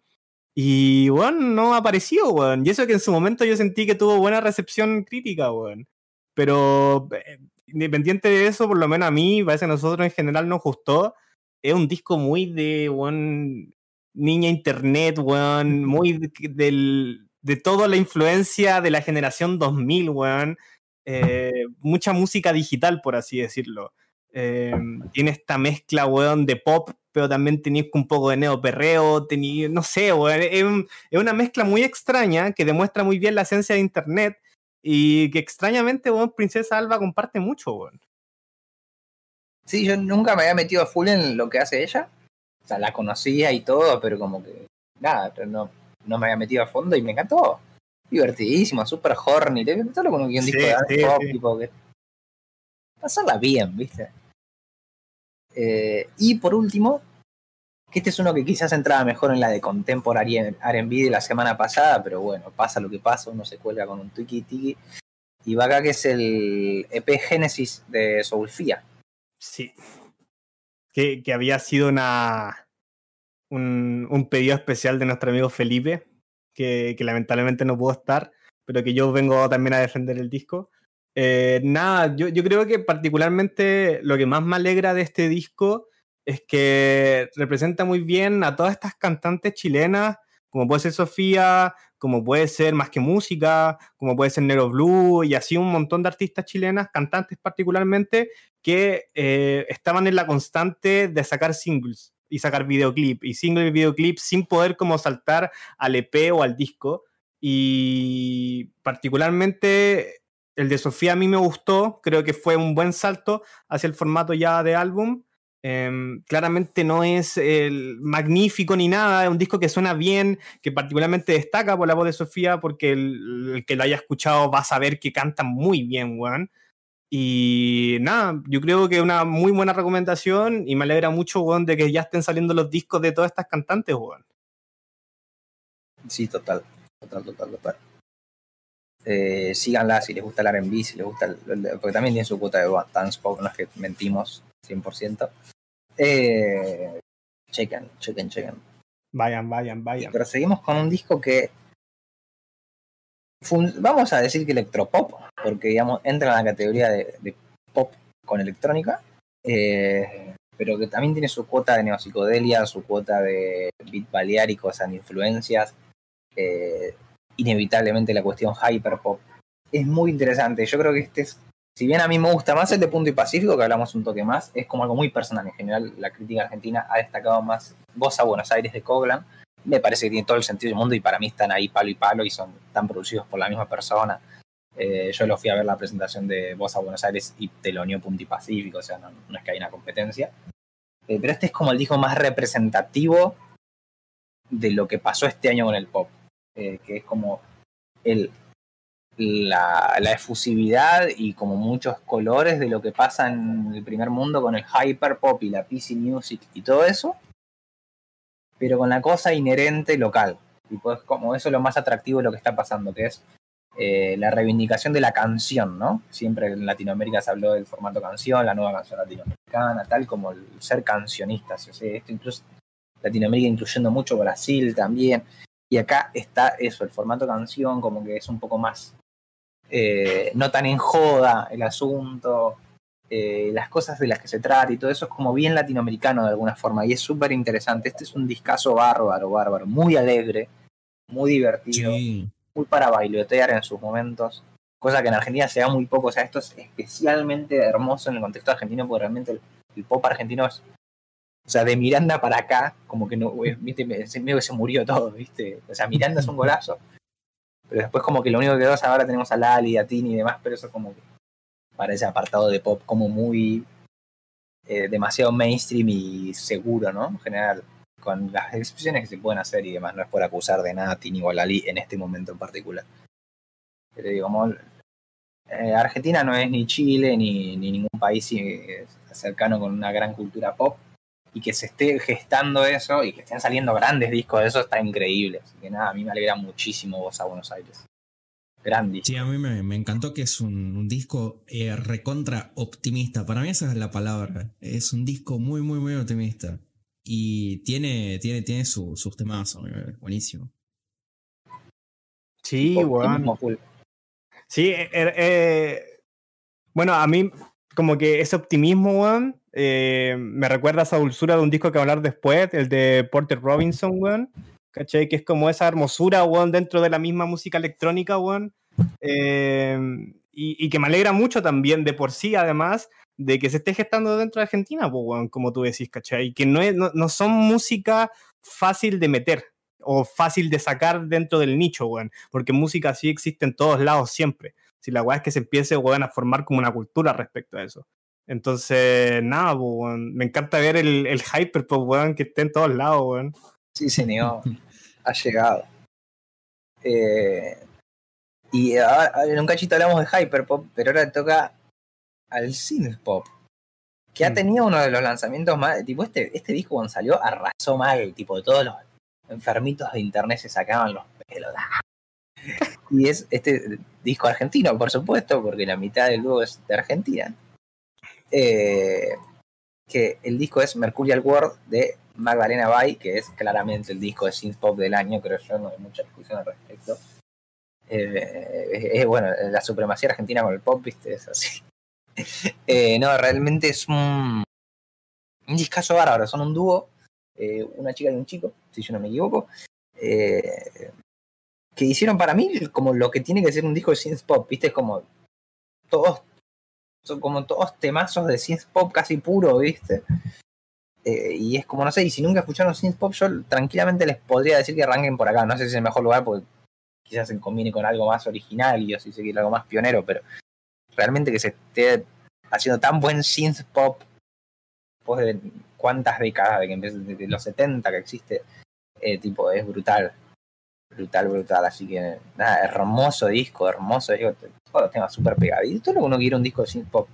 Speaker 2: Y, bueno, no ha aparecido, weón. Y eso que en su momento yo sentí que tuvo buena recepción crítica, weón. Pero, eh, independiente de eso, por lo menos a mí, parece que a nosotros en general nos gustó. Es un disco muy de, weón, niña internet, weón, muy del, de toda la influencia de la generación 2000, weón. Eh, mucha música digital, por así decirlo. Eh, tiene esta mezcla, weón, de pop pero también tenéis un poco de neoperreo, tenía, no sé, es, una mezcla muy extraña que demuestra muy bien la esencia de Internet y que extrañamente, bueno, Princesa Alba comparte mucho, bueno.
Speaker 1: Sí, yo nunca me había metido a full en lo que hace ella. O sea, la conocía y todo, pero como que nada, no, no me había metido a fondo y me encantó. Divertidísimo, super horny. Todo lo con un disco de tipo que. Pasarla bien, ¿viste? Eh, y por último, que este es uno que quizás entraba mejor en la de Contemporary RB de la semana pasada, pero bueno, pasa lo que pasa, uno se cuelga con un tiki tiki. Y va acá que es el EP Génesis de Soulfia.
Speaker 2: Sí. Que, que había sido una, un, pedido especial de nuestro amigo Felipe, que lamentablemente no pudo estar, pero que yo vengo también a defender el disco. Eh, nada, yo, yo, creo que particularmente lo que más me alegra de este disco es que representa muy bien a todas estas cantantes chilenas, como puede ser Sofía, como puede ser Más que Música, como puede ser Nero Blue, y así un montón de artistas chilenas, cantantes particularmente, que eh, estaban en la constante de sacar singles y sacar videoclip, y single y videoclip sin poder como saltar al EP o al disco. Y particularmente el de Sofía a mí me gustó, creo que fue un buen salto hacia el formato ya de álbum. Eh, claramente no es el magnífico ni nada, es un disco que suena bien, que particularmente destaca por la voz de Sofía, porque el, el que lo haya escuchado va a saber que canta muy bien, weón. Y nada, yo creo que una muy buena recomendación y me alegra mucho, weón, de que ya estén saliendo los discos de todas estas cantantes, weón.
Speaker 1: Sí, total, total, total, total eh, síganla si les gusta el RB, si les gusta, el, porque también tiene su cuota de dance pop, no es que mentimos 100%. Eh, chequen, chequen, chequen.
Speaker 2: Vayan, vayan, vayan.
Speaker 1: Pero seguimos con un disco que vamos a decir que electropop, porque digamos entra en la categoría de, de pop con electrónica, eh, pero que también tiene su cuota de neopsicodelia, su cuota de beat baleárico, o sea, influencias. Eh, inevitablemente la cuestión hyperpop. Es muy interesante. Yo creo que este es, si bien a mí me gusta más el de Punto y Pacífico, que hablamos un toque más, es como algo muy personal. En general, la crítica argentina ha destacado más Voz a Buenos Aires de Coglan. Me parece que tiene todo el sentido del mundo y para mí están ahí palo y palo y son tan producidos por la misma persona. Eh, yo lo fui a ver la presentación de Voz a Buenos Aires y telonió Punto y Pacífico, o sea, no, es que hay una competencia. Eh, pero este es como el disco más representativo de lo que pasó este año con el pop. Eh, que es como el, la, efusividad y como muchos colores de lo que pasa en el primer mundo con el hyperpop y la PC music y todo eso, pero con la cosa inherente local. Y pues como eso es lo más atractivo de lo que está pasando, que es eh, la reivindicación de la canción, ¿no? Siempre en Latinoamérica se habló del formato canción, la nueva canción latinoamericana, tal como el ser cancionistas. O esto incluso Latinoamérica incluyendo mucho Brasil también. Y acá está eso, el formato canción, como que es un poco más, eh, no tan en joda el asunto, eh, las cosas de las que se trata y todo eso es como bien latinoamericano de alguna forma y es súper interesante. Este es un discazo bárbaro, bárbaro, muy alegre, muy divertido. muy para bailotear en sus momentos, cosa que en Argentina se da muy poco, o sea, esto es especialmente hermoso en el contexto argentino, porque realmente el, el pop argentino es, o sea, de Miranda para acá, como que no, viste, medio que se murió todo, viste, o sea, Miranda es un golazo, pero después como que lo único que quedó es ahora tenemos a Lali, a Tini y demás, pero eso como que para ese apartado de pop como muy eh, demasiado mainstream y seguro, ¿no? En general, con las expresiones que se pueden hacer y demás, no es por acusar de nada a Tini o a Lali en este momento en particular. Pero digo, como eh, Argentina no es ni Chile ni, ni ningún país eh, cercano con una gran cultura pop y que se esté gestando eso y que estén saliendo grandes discos de eso está increíble. Así que nada, a mí me alegra muchísimo vos a Buenos Aires. Gran disco.
Speaker 3: Sí, a mí me, me encantó que es un, un disco eh, recontra optimista. Para mí esa es la palabra. Es un disco muy, muy, muy optimista. Y tiene, tiene, tiene su- sus temas, buenísimo.
Speaker 2: Sí,
Speaker 1: full.
Speaker 2: Sí, eh, eh, bueno, a mí como que ese optimismo, weón, eh, me recuerda a esa dulzura de un disco que hablar después, el de Porter Robinson, weón. ¿Cachai? Que es como esa hermosura, weón, dentro de la misma música electrónica, weón. Eh, y, y que me alegra mucho también de por sí, además, de que se esté gestando dentro de Argentina, pues, weón, como tú decís, ¿cachai? Que no, es, no, no son música fácil de meter o fácil de sacar dentro del nicho, weón. Porque música así existe en todos lados siempre. Si la weá es que se empiece, weón, a formar como una cultura respecto a eso. Entonces, nada, weón. Me encanta ver el, el hyperpop, weón, que esté en todos lados, weón.
Speaker 1: Sí, señor. [LAUGHS] ha llegado. Eh, y ahora, en un cachito hablamos de hyperpop, pero ahora toca al synthpop. Que ha
Speaker 2: Mm.
Speaker 1: tenido uno de los lanzamientos más. Tipo, este, este disco cuando salió arrasó mal. Tipo, todos los enfermitos de internet se sacaban los pelos. Y es este disco argentino, por supuesto, porque la mitad del dúo es de Argentina. Eh, que el disco es Mercurial World de Magdalena Bay, que es claramente el disco de synth pop del año, creo yo, no hay mucha discusión al respecto. Eh, es, bueno, la supremacía argentina con el pop, viste, es así. [LAUGHS] Eh, no, realmente es un, un discazo bárbaro, son un dúo, una chica y un chico, si yo no me equivoco, que hicieron para mí como lo que tiene que ser un disco de synth pop, viste, es como todos son como todos temazos de synth pop casi puro, ¿viste? Eh, y es como, no sé, y si nunca escucharon synth pop, yo tranquilamente les podría decir que arranquen por acá. No sé si es el mejor lugar porque quizás se combine con algo más original y yo sí sé que algo más pionero, pero realmente que se esté haciendo tan buen synth pop después de cuántas décadas de que empezó, desde los 70 que existe, eh, tipo, es brutal. Brutal, brutal. Así que, nada, hermoso disco, hermoso disco. Todos los temas súper pegaditos. Todo lo que uno quiere un disco de synth pop.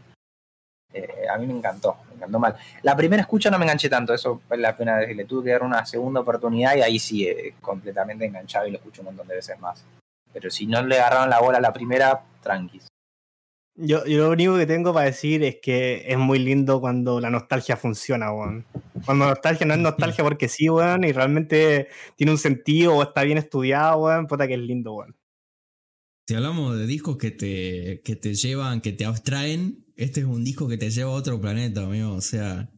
Speaker 1: Eh, a mí me encantó, me encantó mal. La primera escucha no me enganché tanto, eso vale la pena decirle. Tuve que dar una segunda oportunidad y ahí sí, eh, completamente enganchado y lo escucho un montón de veces más. Pero si no le agarraron la bola a la primera, tranquis.
Speaker 2: Yo, yo lo único que tengo para decir es que es muy lindo cuando la nostalgia funciona, weón. Cuando nostalgia no es nostalgia porque sí, weón, y realmente tiene un sentido o está bien estudiado, weón, puta que es lindo, weón.
Speaker 3: Si hablamos de discos que te, que te llevan, que te abstraen, este es un disco que te lleva a otro planeta, amigo. O sea,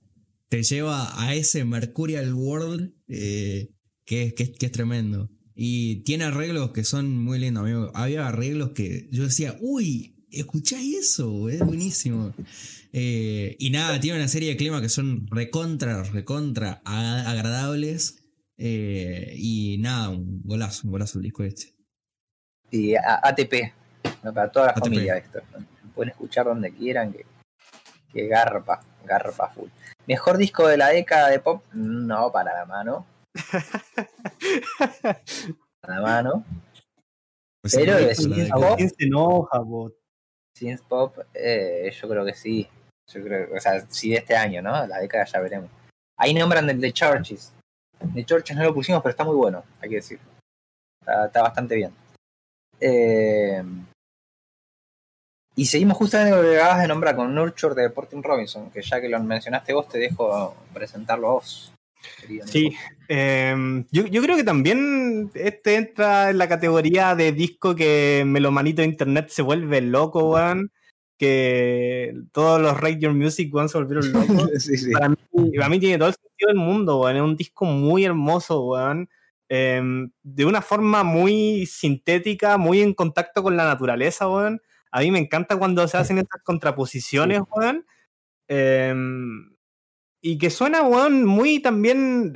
Speaker 3: te lleva a ese Mercurial World eh, que, es, que, es, que es tremendo. Y tiene arreglos que son muy lindos, amigo. Había arreglos que yo decía, uy, ¿escucháis eso? Es buenísimo. Eh, y nada, tiene una serie de climas que son recontra, recontra agradables. Eh, y nada, un golazo, un golazo el disco este.
Speaker 1: Y a- ATP, ¿no? para toda la
Speaker 3: ATP.
Speaker 1: familia esto. Pueden escuchar donde quieran, que, que garpa, garpa full. Mejor disco de la década de pop, no para la mano. [LAUGHS] Para la mano.
Speaker 3: Pues
Speaker 1: Pero de
Speaker 3: la
Speaker 1: Synth
Speaker 3: década.
Speaker 1: Pop,
Speaker 2: ¿Quién se enoja, po?
Speaker 1: Synth Pop, eh, yo creo que sí. O sea, sí de este año, ¿no? La década ya veremos. Ahí nombran el de Churches. De Churches no lo pusimos, pero está muy bueno, hay que decir. Está, bastante bien. Eh, y seguimos justamente lo que acabas de nombrar con Nurture de Portin Robinson, que ya que lo mencionaste vos, te dejo presentarlo a vos.
Speaker 2: Sí, eh, yo, yo creo que también este entra en la categoría de disco que Melomanito de Internet se vuelve loco, weón. Que todos los Rate Your Music, weón, se volvieron [LAUGHS] locos.
Speaker 1: Sí, sí.
Speaker 2: para, mí, para mí tiene todo el sentido del mundo, weón. Es un disco muy hermoso, weón. em, de una forma muy sintética, muy en contacto con la naturaleza, weón. A mí me encanta cuando se hacen estas contraposiciones, weón. Em, y que suena, weón, muy también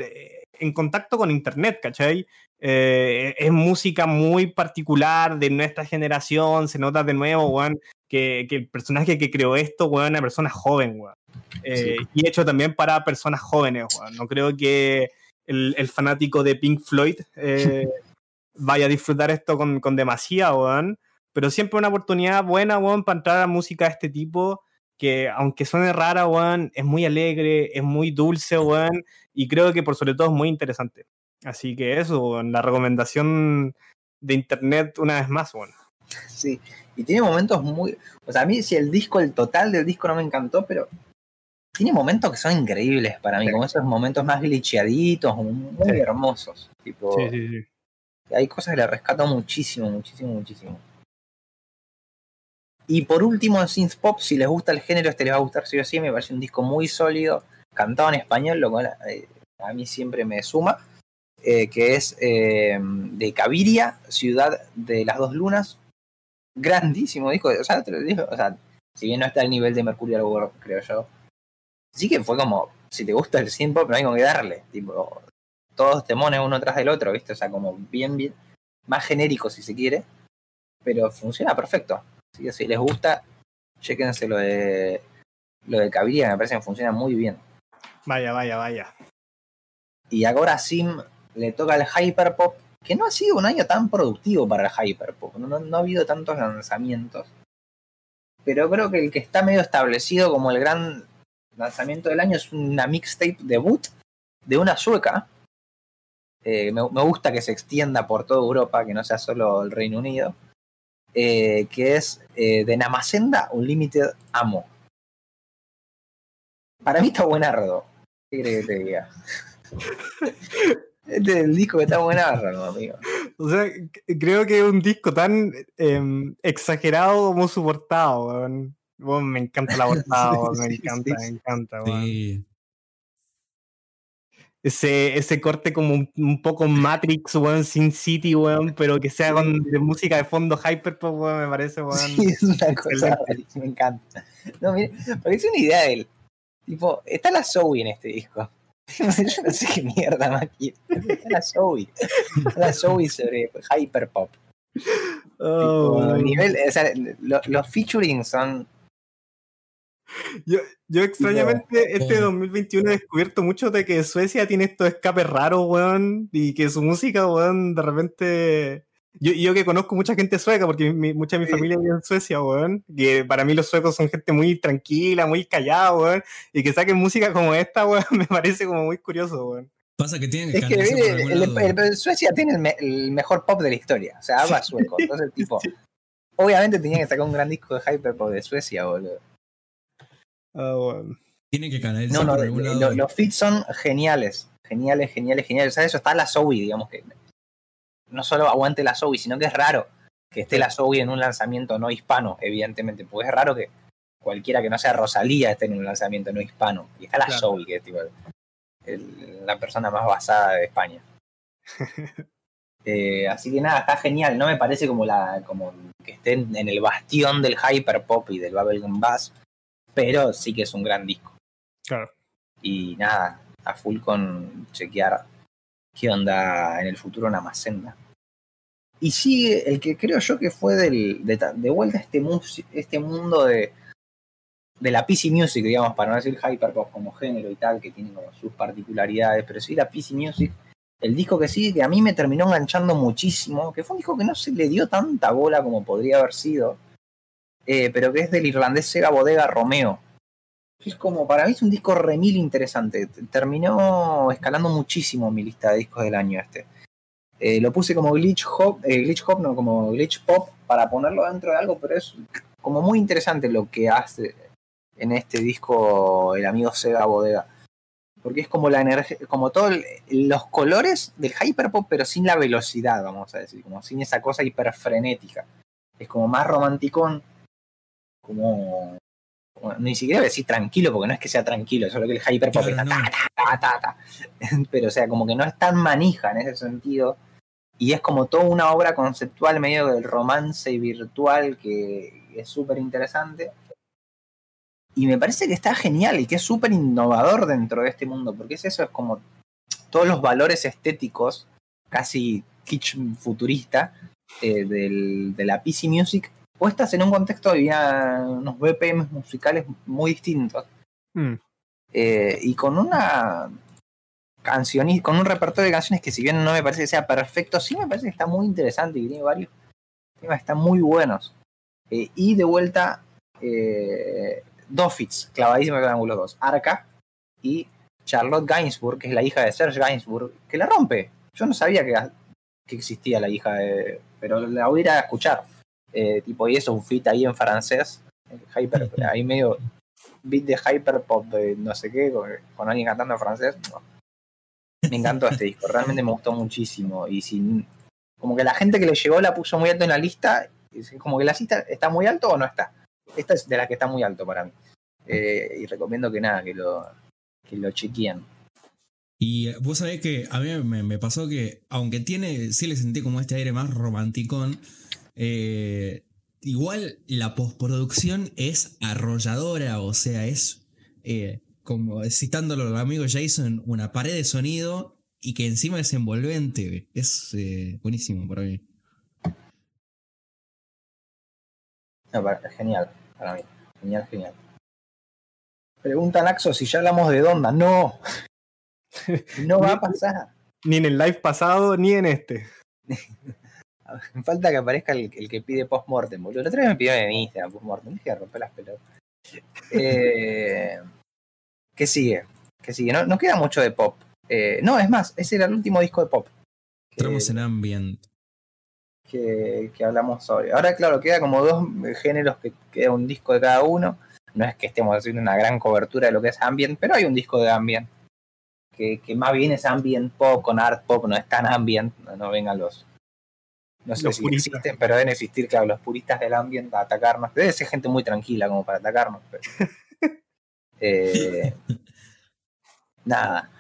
Speaker 2: en contacto con internet, ¿cachai? Eh, es música muy particular de nuestra generación, se nota de nuevo, weón, que, el personaje que creó esto, weón, es una persona joven, weón. Eh, y hecho también para personas jóvenes, weón. No creo que el, fanático de Pink Floyd eh, [LAUGHS] vaya a disfrutar esto con, con demasiado, weón. Pero siempre una oportunidad buena, weón, para entrar a música de este tipo que aunque suene rara, weón, es muy alegre, es muy dulce, weón, y creo que por sobre todo es muy interesante. Así que eso, la recomendación de internet una vez más, bueno.
Speaker 1: Sí, y tiene momentos muy. O sea, a mí, si el disco, el total del disco no me encantó, pero tiene momentos que son increíbles para mí, como esos momentos más glitcheaditos, muy hermosos. Tipo, sí, sí, sí. Hay cosas que le rescato muchísimo, muchísimo, muchísimo. Y por último, Synth Pop, si les gusta el género, este les va a gustar sí o sí. Me parece un disco muy sólido, cantado en español, lo cual eh, a mí siempre me suma. Eh, que es eh, de Caviria, ciudad de las dos lunas. Grandísimo disco, o sea, o sea, si bien no está al nivel de Mercurial World, creo yo. Sí que fue como, si te gusta el synth pop, no hay con que darle, tipo, todos temones uno tras del otro, ¿viste? O sea, como bien, bien, más genérico si se quiere, pero funciona perfecto. Así que si les gusta, chequense lo de, lo de Caviria, me parece que funciona muy bien.
Speaker 2: Vaya, vaya, vaya.
Speaker 1: Y ahora Sim le toca el Hyperpop, que no ha sido un año tan productivo para el Hyperpop, no, no, ha habido tantos lanzamientos. Pero creo que el que está medio establecido como el gran lanzamiento del año es una mixtape debut de una sueca. Eh, me, gusta que se extienda por toda Europa, que no sea solo el Reino Unido. Eh, que es eh, de Namacenda Unlimited Amo. Para mí está buenardo. ¿Qué crees que te diga? [LAUGHS] Este es el disco que está buenardo, amigo.
Speaker 2: O sea, creo que es un disco tan em, exagerado como su portada, me encanta la portada, [LAUGHS] me encanta, me encanta, Ese, ese corte como un, poco Matrix, weón, Sin City, weón, pero que sea con de música de fondo hyperpop, weón, me parece, weón.
Speaker 1: Sí, es una cosa, me encanta. No, mire, parece una idea de él. Tipo, está la Zoe en este disco. [LAUGHS] Yo no sé qué mierda más quiero. La Zoe. La Zoe sobre Hyperpop. Oh, nivel, o sea, los featuring son.
Speaker 2: Yo, yo extrañamente este 2021 he descubierto mucho de que Suecia tiene estos escapes raros, weón, y que su música, weón, de repente yo, yo que conozco mucha gente sueca, porque mucha de mi familia vive en Suecia, weón, que para mí los suecos son gente muy tranquila, muy callada, weón, y que saquen música como esta, [LAUGHS] weón, me parece como muy curioso, weón.
Speaker 3: Pasa que tienen
Speaker 1: es que el, Suecia tiene el, mejor pop de la historia, o sea, habla sueco, entonces tipo, [LAUGHS] obviamente tenían que sacar un gran disco de hyperpop de Suecia, boludo.
Speaker 2: Ah, bueno.
Speaker 3: Tienen que canalizar no,
Speaker 1: no, Los feats son geniales, geniales, geniales, geniales. O sea, eso está la Zoe, digamos que no solo aguante la Zoe, sino que es raro que esté la Zoe en un lanzamiento no hispano, evidentemente, porque es raro que cualquiera que no sea Rosalía esté en un lanzamiento no hispano. Y está la Zoe, que es tipo la persona más basada de España. [LAUGHS] Eh, así que nada, está genial. No me parece como la como que estén en el bastión del hyperpop y del bubblegum bass, pero sí que es un gran disco.
Speaker 2: Claro.
Speaker 1: Y nada, a full con chequear qué onda en el futuro Namacenda. Y sigue el que creo yo que fue del, de, vuelta a este, este mundo de, de la PC Music, digamos, para no decir hyperpop como género y tal, que tiene sus particularidades, pero sí la PC Music, el disco que sigue, que a mí me terminó enganchando muchísimo, que fue un disco que no se le dio tanta bola como podría haber sido, eh, pero que es del irlandés Sega Bodega Romeo, es como, para mí es un disco remil interesante. Terminó escalando muchísimo mi lista de discos del año este. Eh, lo puse como glitch hop, eh, glitch hop, no, como glitch pop, para ponerlo dentro de algo, pero es como muy interesante lo que hace en este disco el amigo Sega Bodega. Porque es como la energía, como todos los colores del hyperpop, pero sin la velocidad, vamos a decir, como sin esa cosa hiperfrenética. Es como más romanticón, como bueno, ni siquiera voy a decir tranquilo, porque no es que sea tranquilo, solo que el hyperpop
Speaker 3: Claro,
Speaker 1: está
Speaker 3: no.
Speaker 1: ta, ta, ta, ta, ta. [LAUGHS] Pero o sea, como que no es tan manija en ese sentido. Y es como toda una obra conceptual medio del romance virtual que es súper interesante. Y me parece que está genial y que es súper innovador dentro de este mundo, porque es eso, es como todos los valores estéticos, casi kitsch futurista, eh, del- de la PC Music, puestas en un contexto de una- unos BPM musicales muy distintos.
Speaker 2: Mm.
Speaker 1: Eh, y con una canción con un repertorio de canciones que si bien no me parece que sea perfecto, sí me parece que está muy interesante y tiene varios temas que están muy buenos. Eh, y de vuelta, eh, dos fits, clavadísimos con ángulo 2. Arca y Charlotte Gainsbourg, que es la hija de Serge Gainsbourg, que la rompe. Yo no sabía que, que existía la hija de. Pero la voy a ir a escuchar. Eh, tipo, y eso, un fit ahí en francés. Hyper, [LAUGHS] ahí medio beat de hyperpop de no sé qué, con, con alguien cantando en francés. no. Me encantó este disco, [LAUGHS] realmente me gustó muchísimo. Y sin, como que la gente que le llegó la puso muy alto en la lista, es como que la lista está muy alto o no está. Esta es de la que está muy alto para mí. Eh, y recomiendo que nada, que lo, que lo chequeen.
Speaker 3: Y eh, vos sabés que a mí me, me pasó que, aunque tiene, sí le sentí como este aire más romanticón, eh, igual la postproducción es arrolladora, o sea, es, eh, como citándolo al amigo Jason, una pared de sonido y que encima es envolvente. Es eh, buenísimo para mí.
Speaker 1: No, para- genial, para mí. Genial, genial. Pregunta Naxo si ya hablamos de Donda. No. [LAUGHS] No va a pasar.
Speaker 2: Ni en el live pasado, ni en este. [LAUGHS] [LAUGHS]
Speaker 1: Falta que aparezca el, el que pide post-mortem, boludo. La otra vez me pidió en Instagram post-mortem. Dije romper las pelotas. Eh, ¿Qué sigue? ¿Qué sigue? No, no queda mucho de pop. Eh, no, es más, ese era el último disco de pop. que-
Speaker 3: Entramos en ambient.
Speaker 1: que, que hablamos hoy. Ahora, claro, queda como dos géneros que queda un disco de cada uno. No es que estemos haciendo una gran cobertura de lo que es ambient, pero hay un disco de ambient. Que, que más bien es ambient pop con art pop, no es tan ambient. No, no vengan los. No sé
Speaker 2: Los
Speaker 1: si
Speaker 2: puristas.
Speaker 1: existen, pero deben existir, claro, los puristas del ambient a atacarnos. Debe ser gente muy tranquila como para atacarnos. pero- [LAUGHS] Eh, nada.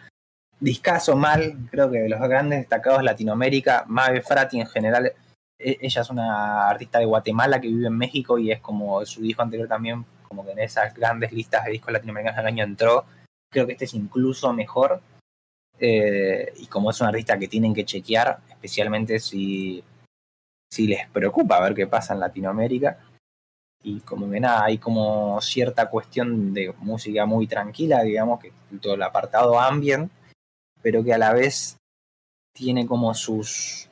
Speaker 1: Discaso mal, creo que de los grandes destacados de Latinoamérica, Mabe Frati en general e- ella es una artista de Guatemala que vive en México y es como su disco anterior también, como que en esas grandes listas de discos latinoamericanos del año entró. Creo que este es incluso mejor. Eh, y como es una artista que tienen que chequear, especialmente si, si les preocupa ver qué pasa en Latinoamérica. Y como que nada, hay como cierta cuestión de música muy tranquila, digamos, que todo el apartado ambient, pero que a la vez tiene como sus,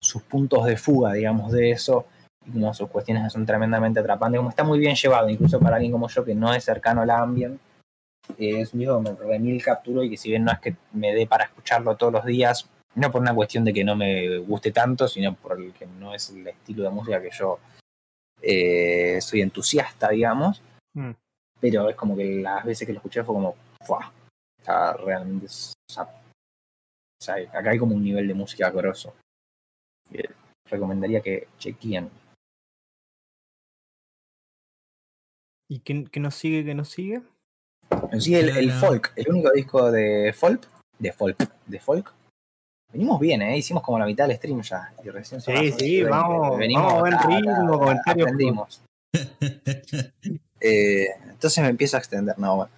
Speaker 1: sus puntos de fuga, digamos, de eso, y como sus cuestiones que son tremendamente atrapantes, como está muy bien llevado, incluso para alguien como yo que no es cercano al ambient, es un disco que me remil capturó y que si bien no es que me dé para escucharlo todos los días, no por una cuestión de que no me guste tanto, sino por el que no es el estilo de música que yo eh, soy entusiasta, digamos,
Speaker 2: Mm.
Speaker 1: pero es como que las veces que lo escuché fue como, ¡fua! Está realmente... o sea, o sea, acá hay como un nivel de música grosso. que recomendaría que chequeen.
Speaker 2: ¿Y qué, qué nos sigue? ¿Qué nos sigue?
Speaker 1: Sí, el, el folk, el único disco de folk, de folk, de folk. Venimos bien, ¿eh? Hicimos como la mitad del stream ya. Y recién
Speaker 2: Sí, sí,
Speaker 1: 11:20.
Speaker 2: vamos- vamos a buen ritmo,
Speaker 1: ta,
Speaker 2: comentarios.
Speaker 1: Aprendimos. [LAUGHS] Eh, entonces me empiezo a extender. No, bueno.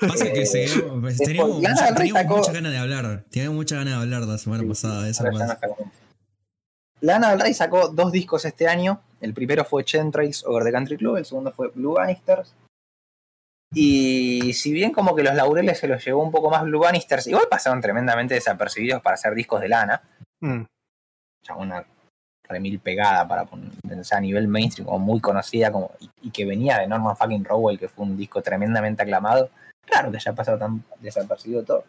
Speaker 3: Pasa que
Speaker 1: Eh,
Speaker 3: se- [LAUGHS] teníamos,
Speaker 1: Lana del Rey
Speaker 3: teníamos
Speaker 1: sacó-
Speaker 3: muchas ganas de hablar. Teníamos muchas ganas de hablar la semana
Speaker 1: Sí,
Speaker 3: pasada. Eso
Speaker 1: Lana del Rey sacó dos discos este año. El primero fue Trails Over the Country Club, el segundo fue Blue Bannisters. Y si bien como que los laureles se los llevó un poco más Blue Bannisters, igual pasaron tremendamente desapercibidos para hacer discos de Lana.
Speaker 2: Mm.
Speaker 1: ya una remil pegada para poner o sea, a nivel mainstream, como muy conocida, como, y, y que venía de Norman fucking Rowell, que fue un disco tremendamente aclamado. Claro que haya pasado tan desapercibido todo.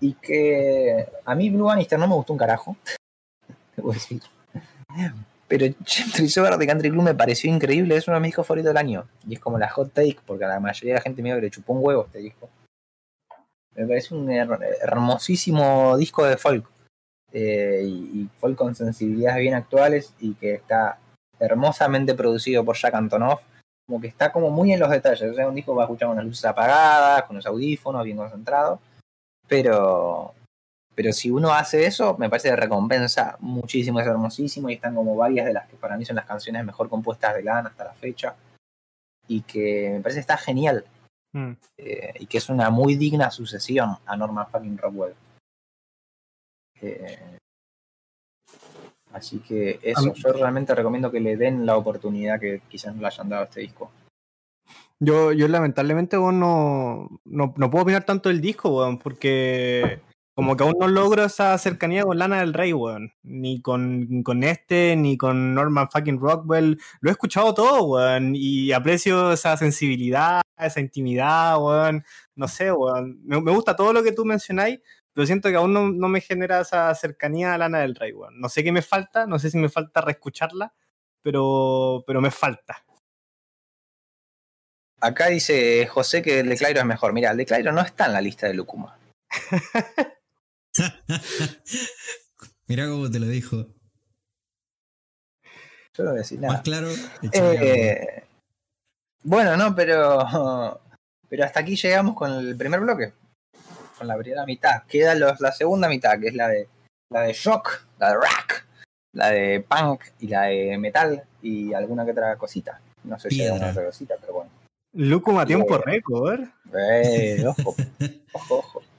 Speaker 1: Y que a mí Blue Bannister no me gustó un carajo. [LAUGHS] Debo decir. Pero Chemtrails Over the Country Club me pareció increíble, es uno de mis discos favoritos del año. Y es como la hot take, porque a la mayoría de la gente que le chupó un huevo este disco. Me parece un her- hermosísimo disco de folk eh, y, y folk con sensibilidades bien actuales y que está hermosamente producido por Jack Antonoff como que está como muy en los detalles. O sea, un disco va a escuchar con las luces apagadas, con los audífonos, bien concentrado. Pero, pero si uno hace eso, me parece que recompensa muchísimo, es hermosísimo y están como varias de las que para mí son las canciones mejor compuestas de Lan hasta la fecha. Y que me parece que está genial.
Speaker 2: Mm.
Speaker 1: Eh, y que es una muy digna sucesión a Norman fucking Rockwell. Eh, así que eso, yo realmente recomiendo que le den la oportunidad que quizás no le hayan dado a este disco.
Speaker 2: Yo, yo lamentablemente no, no, no puedo opinar tanto del disco, weón, porque como que aún no logro esa cercanía con Lana del Rey, weón. Ni con, con este, ni con Norman fucking Rockwell. Lo he escuchado todo, weón. Y aprecio esa sensibilidad, esa intimidad, weón. No sé, weón. Me, me gusta todo lo que tú mencionáis, pero siento que aún no, no me genera esa cercanía a Lana del Rey, weón. No sé qué me falta, no sé si me falta reescucharla, pero, pero me falta.
Speaker 1: Acá dice José que el de Clairo es mejor. Mira, el de Clairo no está en la lista de Lucuma. [LAUGHS] [LAUGHS]
Speaker 3: Mirá cómo te lo dijo.
Speaker 1: Yo no voy a decir
Speaker 3: Más
Speaker 1: nada.
Speaker 3: claro, echarle
Speaker 1: Eh, bueno, no, pero. Pero hasta aquí llegamos con el primer bloque. Con la primera mitad. Queda los- la segunda mitad, que es la de la de rock, la de rock, la de punk y la de metal y alguna que otra cosita. No sé si hay alguna otra cosita, pero bueno.
Speaker 2: Lucuma tiempo
Speaker 1: Bien.
Speaker 2: récord.
Speaker 1: Eh, ojo, ojo, ojo. [LAUGHS]